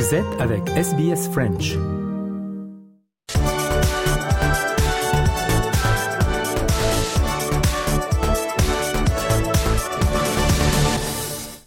Vous êtes avec SBS French.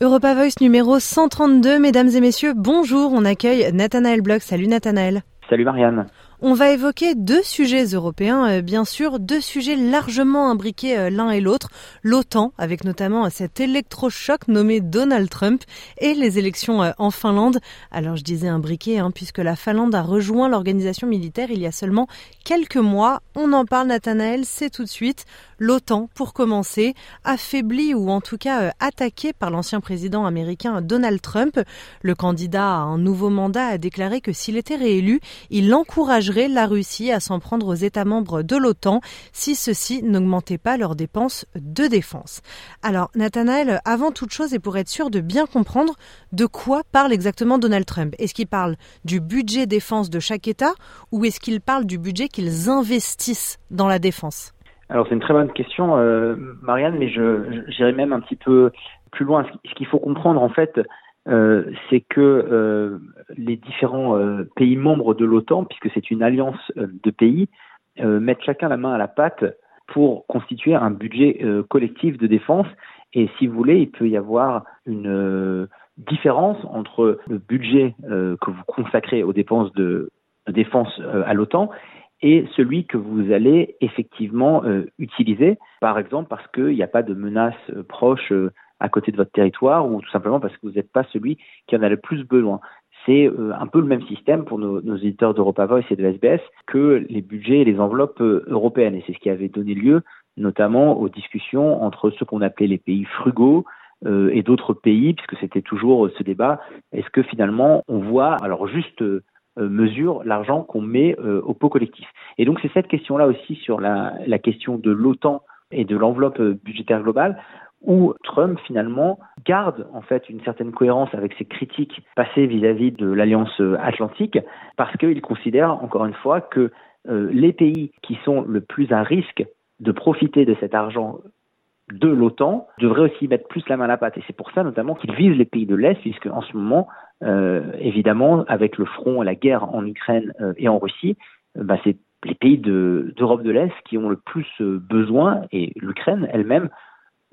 Europa Voice numéro 132, mesdames et messieurs, bonjour, on accueille Nathanaël Bloch. Salut Nathanaël. Salut Marianne. On va évoquer deux sujets européens, euh, bien sûr, deux sujets largement imbriqués euh, l'un et l'autre. L'OTAN, avec notamment cet électrochoc nommé Donald Trump, et les élections euh, en Finlande. Alors je disais imbriqués, hein, puisque la Finlande a rejoint l'organisation militaire il y a seulement quelques mois. On en parle, Nathanaël, c'est tout de suite. L'OTAN, pour commencer, affaibli ou en tout cas attaqué par l'ancien président américain Donald Trump. Le candidat à un nouveau mandat a déclaré que s'il était réélu, il encouragerait la Russie à s'en prendre aux États membres de l'OTAN si ceux-ci n'augmentaient pas leurs dépenses de défense. Alors, Nathanaël, avant toute chose et pour être sûr de bien comprendre, de quoi parle exactement Donald Trump? Est-ce qu'il parle du budget défense de chaque État ou est-ce qu'il parle du budget qu'ils investissent dans la défense? Alors c'est une très bonne question, euh, Marianne, mais je j'irai même un petit peu plus loin. Ce qu'il faut comprendre en fait, euh, c'est que euh, les différents euh, pays membres de l'OTAN, puisque c'est une alliance de pays, mettent chacun la main à la pâte pour constituer un budget collectif de défense. Et si vous voulez, il peut y avoir une différence entre le budget que vous consacrez aux dépenses de, défense à l'OTAN et celui que vous allez effectivement utiliser, par exemple parce qu'il n'y a pas de menace proche à côté de votre territoire ou tout simplement parce que vous n'êtes pas celui qui en a le plus besoin. C'est euh, un peu le même système pour nos, éditeurs d'Europa Voice et de SBS que les budgets et les enveloppes euh, européennes. Et c'est ce qui avait donné lieu notamment aux discussions entre ceux qu'on appelait les pays frugaux, euh, et d'autres pays, puisque c'était toujours ce débat, est-ce que finalement on voit, alors juste mesure l'argent qu'on met au pot collectif? Et donc c'est cette question-là aussi sur la question de l'OTAN et de l'enveloppe budgétaire globale, où Trump finalement garde en fait une certaine cohérence avec ses critiques passées vis-à-vis de l'Alliance Atlantique, parce qu'il considère encore une fois que euh, les pays qui sont le plus à risque de profiter de cet argent de l'OTAN devraient aussi mettre plus la main à la pâte. Et c'est pour ça notamment qu'il vise les pays de l'Est, puisque en ce moment, euh, évidemment, avec le front la guerre en Ukraine euh, et en Russie, bah, c'est les pays d'Europe de l'Est qui ont le plus besoin, et l'Ukraine elle-même,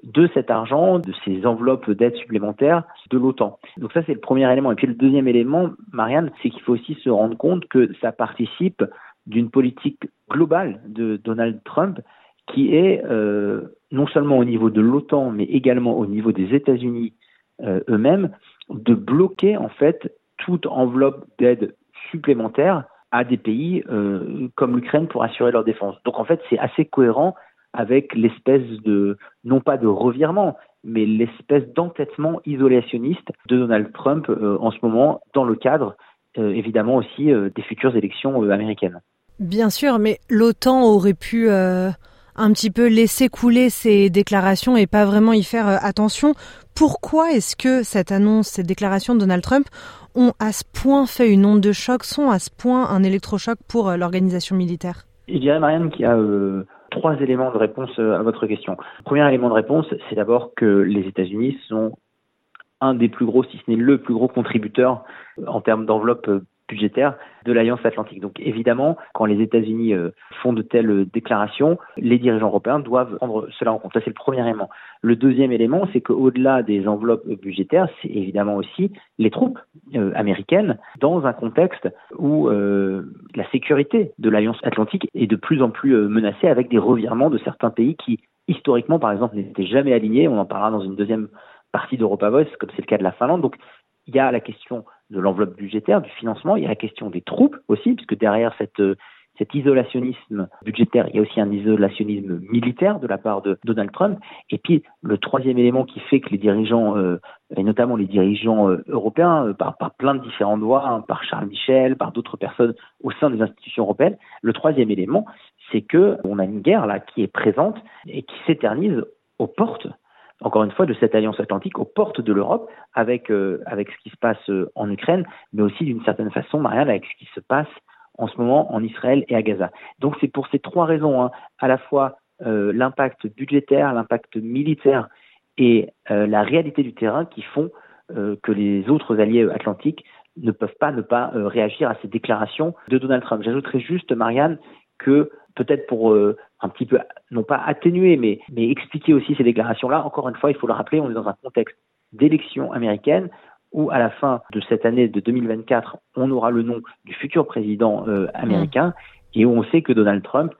de cet argent, de ces enveloppes d'aide supplémentaires de l'OTAN. Donc ça, c'est le premier élément. Et puis le deuxième élément, Marianne, c'est qu'il faut aussi se rendre compte que ça participe d'une politique globale de Donald Trump qui est euh, non seulement au niveau de l'OTAN, mais également au niveau des États-Unis euh, eux-mêmes, de bloquer en fait toute enveloppe d'aide supplémentaire à des pays euh, comme l'Ukraine pour assurer leur défense. Donc en fait, c'est assez cohérent avec l'espèce de, non pas de revirement, mais l'espèce d'entêtement isolationniste de Donald Trump euh, en ce moment dans le cadre euh, évidemment aussi euh, des futures élections américaines. Bien sûr, mais l'OTAN aurait pu un petit peu laisser couler ses déclarations et pas vraiment y faire attention. Pourquoi est-ce que cette annonce, cette déclaration de Donald Trump ont à ce point fait une onde de choc, sont à ce point un électrochoc pour l'organisation militaire? Je dirais, Marianne, qu'il y a trois éléments de réponse euh, à votre question. Premier élément de réponse, c'est d'abord que les États-Unis sont un des plus gros, si ce n'est le plus gros contributeur euh, en termes d'enveloppe euh, budgétaire de l'Alliance Atlantique. Donc évidemment, quand les États-Unis euh, font de telles déclarations, les dirigeants européens doivent prendre cela en compte. Ça, c'est le premier élément. Le deuxième élément, c'est qu'au-delà des enveloppes budgétaires, c'est évidemment aussi les troupes euh, américaines dans un contexte où euh, la sécurité de l'Alliance Atlantique est de plus en plus menacée avec des revirements de certains pays qui, historiquement, par exemple, n'étaient jamais alignés. On en parlera dans une deuxième partie d'Europa Voice, comme c'est le cas de la Finlande. Donc, il y a la question de l'enveloppe budgétaire, du financement, il y a la question des troupes aussi, puisque derrière cette, euh, cet isolationnisme budgétaire, il y a aussi un isolationnisme militaire de la part de Donald Trump. Et puis le troisième élément qui fait que les dirigeants, euh, et notamment les dirigeants euh, européens, par, plein de différentes voies, hein, par Charles Michel, par d'autres personnes au sein des institutions européennes, le troisième élément, c'est que on a une guerre là qui est présente et qui s'éternise aux portes encore une fois, de cette alliance atlantique aux portes de l'Europe, avec, euh, avec ce qui se passe euh, en Ukraine, mais aussi d'une certaine façon, Marianne, avec ce qui se passe en ce moment en Israël et à Gaza. Donc c'est pour ces trois raisons, hein, à la fois euh, l'impact budgétaire, l'impact militaire et la réalité du terrain qui font que les autres alliés atlantiques ne peuvent pas ne pas réagir à ces déclarations de Donald Trump. J'ajouterais juste, Marianne, que peut-être pour un petit peu, non pas atténuer, mais, mais expliquer aussi ces déclarations-là, encore une fois, il faut le rappeler, on est dans un contexte d'élection américaine où à la fin de cette année de 2024, on aura le nom du futur président euh, américain et où on sait que Donald Trump,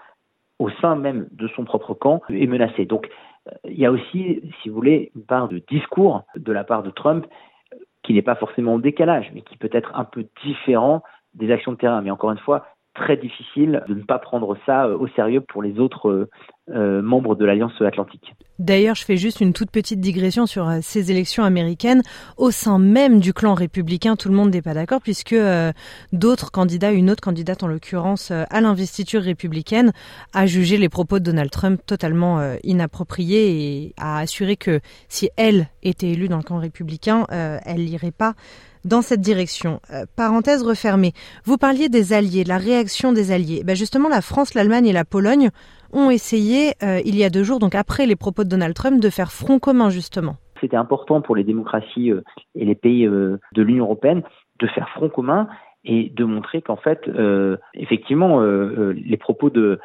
au sein même de son propre camp, est menacé. Donc euh, il y a aussi, si vous voulez, une part de discours de la part de Trump euh, qui n'est pas forcément en décalage, mais qui peut être un peu différent des actions de terrain. Mais encore une fois, très difficile de ne pas prendre ça euh, au sérieux pour les autres euh, euh, membres de l'Alliance Atlantique. D'ailleurs, je fais juste une toute petite digression sur ces élections américaines. Au sein même du clan républicain, tout le monde n'est pas d'accord puisque d'autres candidats, une autre candidate en l'occurrence à l'investiture républicaine, a jugé les propos de Donald Trump totalement inappropriés et a assuré que si elle était élue dans le camp républicain, elle n'irait pas dans cette direction. Euh, parenthèse refermée. Vous parliez des alliés, la réaction des alliés. Ben justement, la France, l'Allemagne et la Pologne ont essayé, euh, il y a deux jours, donc après les propos de Donald Trump, de faire front commun justement. C'était important pour les démocraties euh, et les pays de l'Union européenne de faire front commun et de montrer qu'en fait, effectivement, les propos de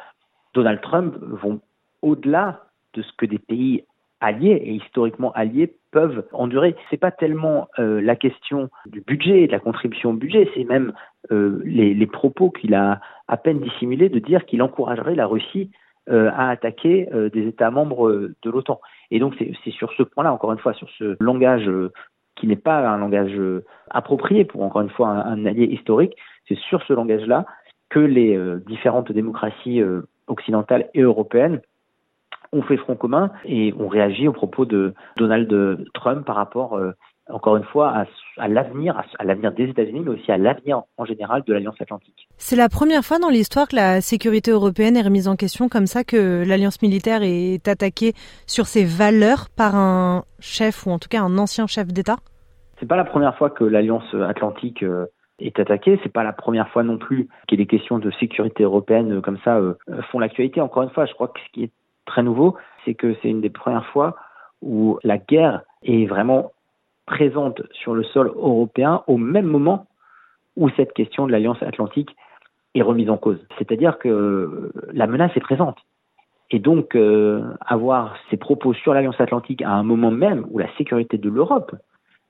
Donald Trump vont au-delà de ce que des pays alliés et historiquement alliés peuvent endurer. C'est pas tellement euh, la question du budget, de la contribution au budget, c'est même euh, les, propos qu'il a à peine dissimulés de dire qu'il encouragerait la Russie euh, à attaquer des États membres de l'OTAN. Et donc c'est sur ce point-là, encore une fois, sur ce langage qui n'est pas un langage approprié pour encore une fois un allié historique, c'est sur ce langage-là que les différentes démocraties occidentales et européennes on fait front commun et on réagit aux propos de Donald Trump par rapport, euh, encore une fois, à, l'avenir, à, l'avenir des États-Unis, mais aussi à l'avenir en général de l'Alliance Atlantique. C'est la première fois dans l'histoire que la sécurité européenne est remise en question comme ça, que l'Alliance militaire est attaquée sur ses valeurs par un chef ou en tout cas un ancien chef d'État? C'est pas la première fois que l'Alliance Atlantique euh, est attaquée. C'est pas la première fois non plus que des questions de sécurité européenne euh, comme ça font l'actualité. Encore une fois, je crois que ce qui est très nouveau, c'est que c'est une des premières fois où la guerre est vraiment présente sur le sol européen au même moment où cette question de l'Alliance atlantique est remise en cause. C'est-à-dire que la menace est présente. Et donc, euh, avoir ces propos sur l'Alliance atlantique à un moment même où la sécurité de l'Europe,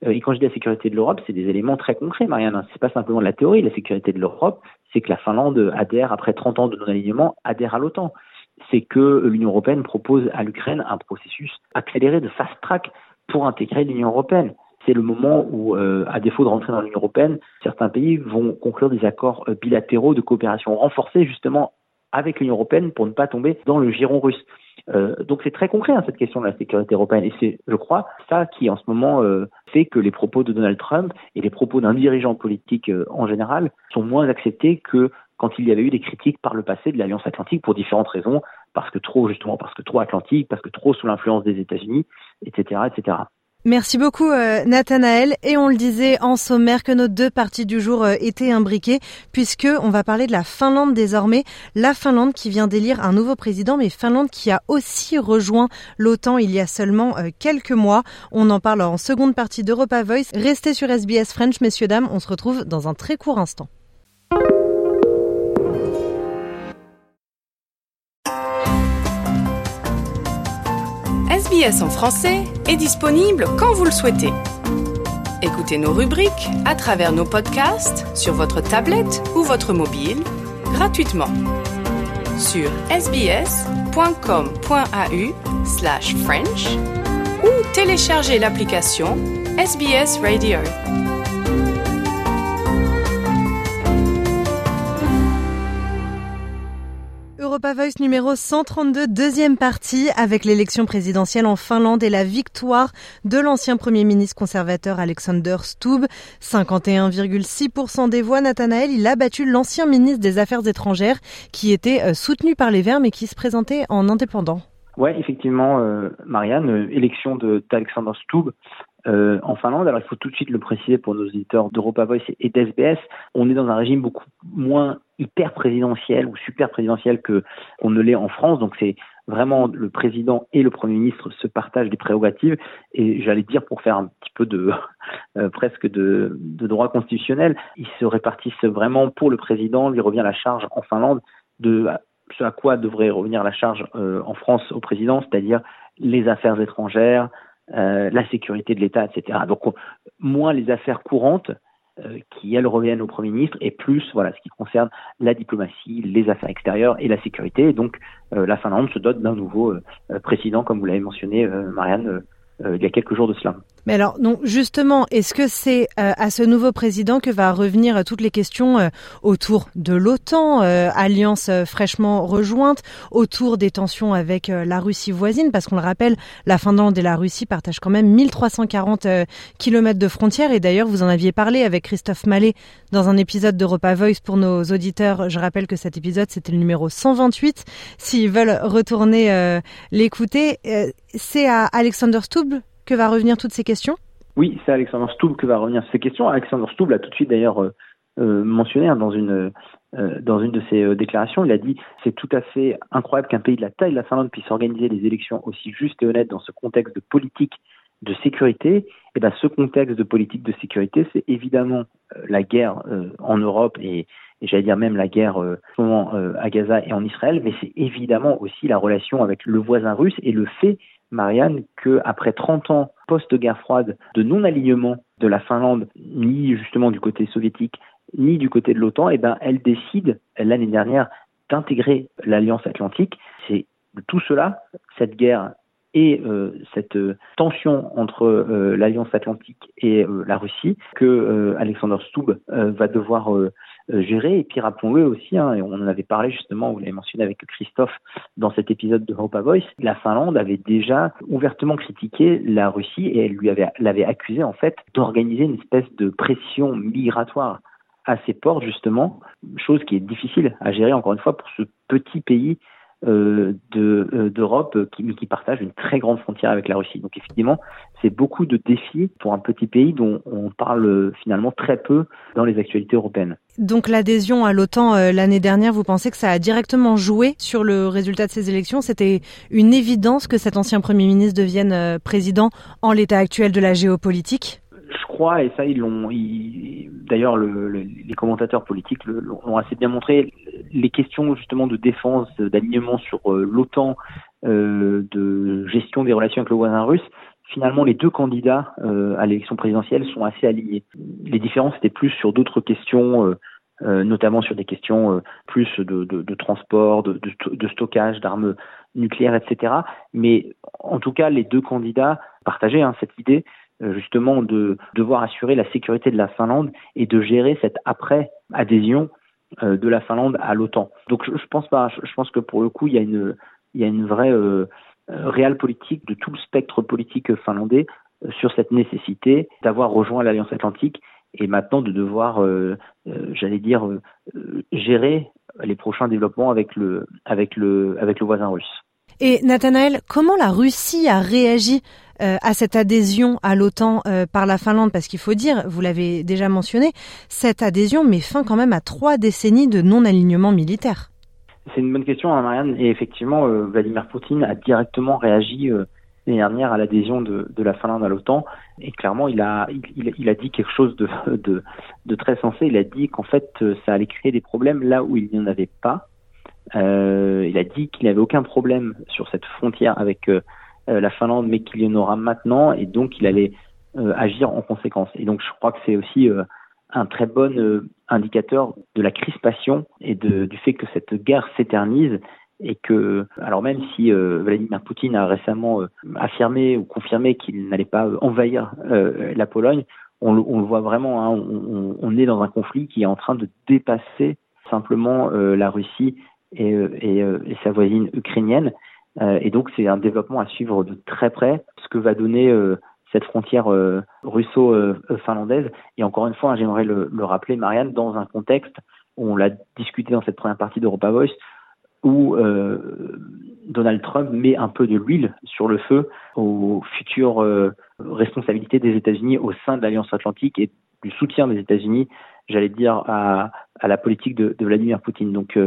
euh, et quand je dis la sécurité de l'Europe, c'est des éléments très concrets, Marianne. Hein. C'est pas simplement de la théorie. La sécurité de l'Europe, c'est que la Finlande adhère, après 30 ans de non-alignement, adhère à l'OTAN c'est que l'Union européenne propose à l'Ukraine un processus accéléré de fast track pour intégrer l'Union européenne. C'est le moment où, euh, à défaut de rentrer dans l'Union européenne, certains pays vont conclure des accords euh, bilatéraux de coopération renforcée justement avec l'Union européenne pour ne pas tomber dans le giron russe. Euh, donc c'est très concret hein, cette question de la sécurité européenne et c'est, je crois, ça qui en ce moment fait que les propos de Donald Trump et les propos d'un dirigeant politique en général sont moins acceptés que quand il y avait eu des critiques par le passé de l'Alliance Atlantique pour différentes raisons, parce que trop justement, parce que trop Atlantique, parce que trop sous l'influence des États-Unis, etc., etc. Merci beaucoup euh, Nathanaël et on le disait en sommaire que nos deux parties du jour euh, étaient imbriquées puisque on va parler de la Finlande désormais, la Finlande qui vient d'élire un nouveau président mais Finlande qui a aussi rejoint l'OTAN il y a seulement euh, quelques mois. On en parle en seconde partie d'Europa Voice. Restez sur SBS French messieurs dames, on se retrouve dans un très court instant. En français est disponible quand vous le souhaitez. Écoutez nos rubriques à travers nos podcasts sur votre tablette ou votre mobile gratuitement sur sbs.com.au slash French ou téléchargez l'application SBS Radio. Voice numéro 132, deuxième partie, avec l'élection présidentielle en Finlande et la victoire de l'ancien Premier ministre conservateur Alexander Stubb. 51,6% des voix, Nathanaël, il a battu l'ancien ministre des Affaires étrangères qui était euh, soutenu par les Verts mais qui se présentait en indépendant. Oui, effectivement, euh, Marianne, euh, élection d'Alexander Stubb. Euh, en Finlande. Alors il faut tout de suite le préciser pour nos éditeurs d'Europa Voice et d'SBS, on est dans un régime beaucoup moins hyper présidentiel ou super présidentiel que qu'on ne l'est en France. Donc c'est vraiment le président et le Premier ministre se partagent des prérogatives. Et j'allais dire, pour faire un petit peu de euh, presque de, de droit constitutionnel, ils se répartissent vraiment pour le président, lui revient la charge en Finlande de ce à quoi devrait revenir la charge euh, en France au président, c'est-à-dire les affaires étrangères, euh, la sécurité de l'État, etc. Donc moins les affaires courantes euh, qui elles reviennent au Premier ministre et plus voilà ce qui concerne la diplomatie, les affaires extérieures et la sécurité. Et donc euh, la Finlande se dote d'un nouveau président, comme vous l'avez mentionné, Marianne, il y a quelques jours de cela. Mais alors, donc justement, est-ce que c'est euh, à ce nouveau président que va revenir toutes les questions euh, autour de l'OTAN, euh, alliance fraîchement rejointe, autour des tensions avec la Russie voisine, parce qu'on le rappelle, la Finlande et la Russie partagent quand même 1340 kilomètres de frontières. Et d'ailleurs, vous en aviez parlé avec Christophe Mallet dans un épisode d'Europa Voice pour nos auditeurs. Je rappelle que cet épisode, c'était le numéro 128. S'ils veulent retourner l'écouter, c'est à Alexander Stubb que va revenir toutes ces questions? Oui, c'est Alexandre Stouble que va revenir ces questions. Alexandre Stouble a tout de suite d'ailleurs euh, euh, mentionné hein, dans une euh, dans une de ses déclarations, il a dit c'est tout à fait incroyable qu'un pays de la taille de la Finlande puisse organiser des élections aussi justes et honnêtes dans ce contexte de politique de sécurité. Et eh ben ce contexte de politique de sécurité, c'est évidemment la guerre en Europe et, et j'allais dire même la guerre à Gaza et en Israël, mais c'est évidemment aussi la relation avec le voisin russe et le fait Marianne, qu'après 30 ans post-guerre froide de non-alignement de la Finlande, ni justement du côté soviétique, ni du côté de l'OTAN, eh ben, elle décide l'année dernière d'intégrer l'Alliance Atlantique. C'est tout cela, cette guerre et euh, cette tension entre euh, l'Alliance Atlantique et euh, la Russie que Alexander Stubb va devoir euh, gérer. Et puis rappelons-le aussi, hein, et on en avait parlé justement, vous l'avez mentionné avec Christophe dans cet épisode de Hope Voice, la Finlande avait déjà ouvertement critiqué la Russie et elle lui avait l'avait accusé en fait d'organiser une espèce de pression migratoire à ses portes justement, chose qui est difficile à gérer encore une fois pour ce petit pays euh, euh, d'Europe qui, qui partage une très grande frontière avec la Russie. Donc effectivement, c'est beaucoup de défis pour un petit pays dont on parle finalement très peu dans les actualités européennes. Donc l'adhésion à l'OTAN euh, l'année dernière, vous pensez que ça a directement joué sur le résultat de ces élections? C'était une évidence que cet ancien Premier ministre devienne président en l'état actuel de la géopolitique? Crois, et ça ils l'ont, d'ailleurs le, les commentateurs politiques l'ont assez bien montré, les questions justement de défense, d'alignement sur euh, l'OTAN, euh, de gestion des relations avec le voisin russe, finalement les deux candidats euh, à l'élection présidentielle sont assez alignés. Les différences étaient plus sur d'autres questions. Notamment sur des questions plus de, transport, de, stockage d'armes nucléaires, etc. Mais en tout cas, les deux candidats partageaient cette idée justement de devoir assurer la sécurité de la Finlande et de gérer cette après adhésion euh, de la Finlande à l'OTAN. Donc je, pense pas, je, pense que pour le coup il y a une il y a une vraie euh, réelle politique de tout le spectre politique finlandais sur cette nécessité d'avoir rejoint l'Alliance Atlantique et maintenant de devoir, j'allais dire, gérer les prochains développements avec le avec le avec le voisin russe. Et Nathanaël, comment la Russie a réagi euh, à cette adhésion à l'OTAN euh, par la Finlande? Parce qu'il faut dire, vous l'avez déjà mentionné, cette adhésion met fin quand même à trois décennies de non-alignement militaire. C'est une bonne question, hein, Marianne. Et effectivement, euh, Vladimir Poutine a directement réagi l'année dernière à l'adhésion de, la Finlande à l'OTAN. Et clairement, il a, il, a dit quelque chose de, de très sensé. Il a dit qu'en fait, ça allait créer des problèmes là où il n'y en avait pas. Euh, il a dit qu'il n'avait aucun problème sur cette frontière avec euh, euh, la Finlande, mais qu'il y en aura maintenant, et donc il allait agir en conséquence. Et donc je crois que c'est aussi un très bon indicateur de la crispation et du fait que cette guerre s'éternise et que, alors même si Vladimir Poutine a récemment affirmé ou confirmé qu'il n'allait pas envahir la Pologne, on, le voit vraiment, hein, on, est dans un conflit qui est en train de dépasser simplement la Russie et, euh, euh, et sa voisine ukrainienne. Euh, et donc c'est un développement à suivre de très près, ce que va donner cette frontière russo-finlandaise. Et encore une fois, hein, j'aimerais le, le, rappeler, Marianne, dans un contexte où on l'a discuté dans cette première partie d'Europa Voice, où Donald Trump met un peu de l'huile sur le feu aux futures responsabilités des États-Unis au sein de l'Alliance Atlantique et du soutien des États-Unis, j'allais dire, à, la politique de, de Vladimir Poutine. Donc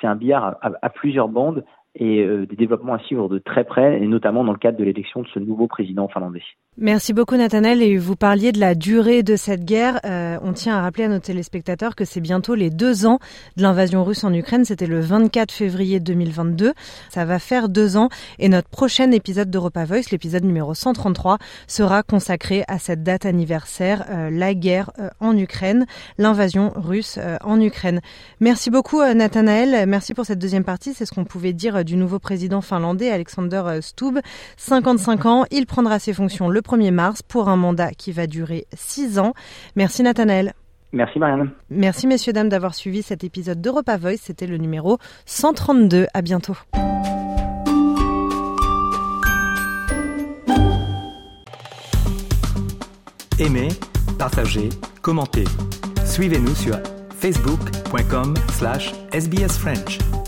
c'est un billard à, plusieurs bandes et euh, des développements à suivre de très près, et notamment dans le cadre de l'élection de ce nouveau président finlandais. Merci beaucoup Nathanel et vous parliez de la durée de cette guerre. Euh, on tient à rappeler à nos téléspectateurs que c'est bientôt les deux ans de l'invasion russe en Ukraine. C'était le 24 février 2022. Ça va faire deux ans et notre prochain épisode d'Europa Voice, l'épisode numéro 133, sera consacré à cette date anniversaire, euh, la guerre euh, en Ukraine, l'invasion russe en Ukraine. Merci beaucoup Nathanaël. Merci pour cette deuxième partie. C'est ce qu'on pouvait dire du nouveau président finlandais Alexander Stubb. 55 ans, il prendra ses fonctions le 1er mars pour un mandat qui va durer 6 ans. Merci Nathanaël. Merci Marianne. Merci messieurs dames d'avoir suivi cet épisode d'Europa Voice. C'était le numéro 132. À bientôt. Aimez, partagez, commentez. Suivez-nous sur facebook.com/sbsfrench.